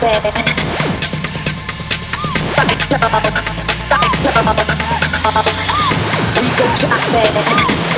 We go chocolate.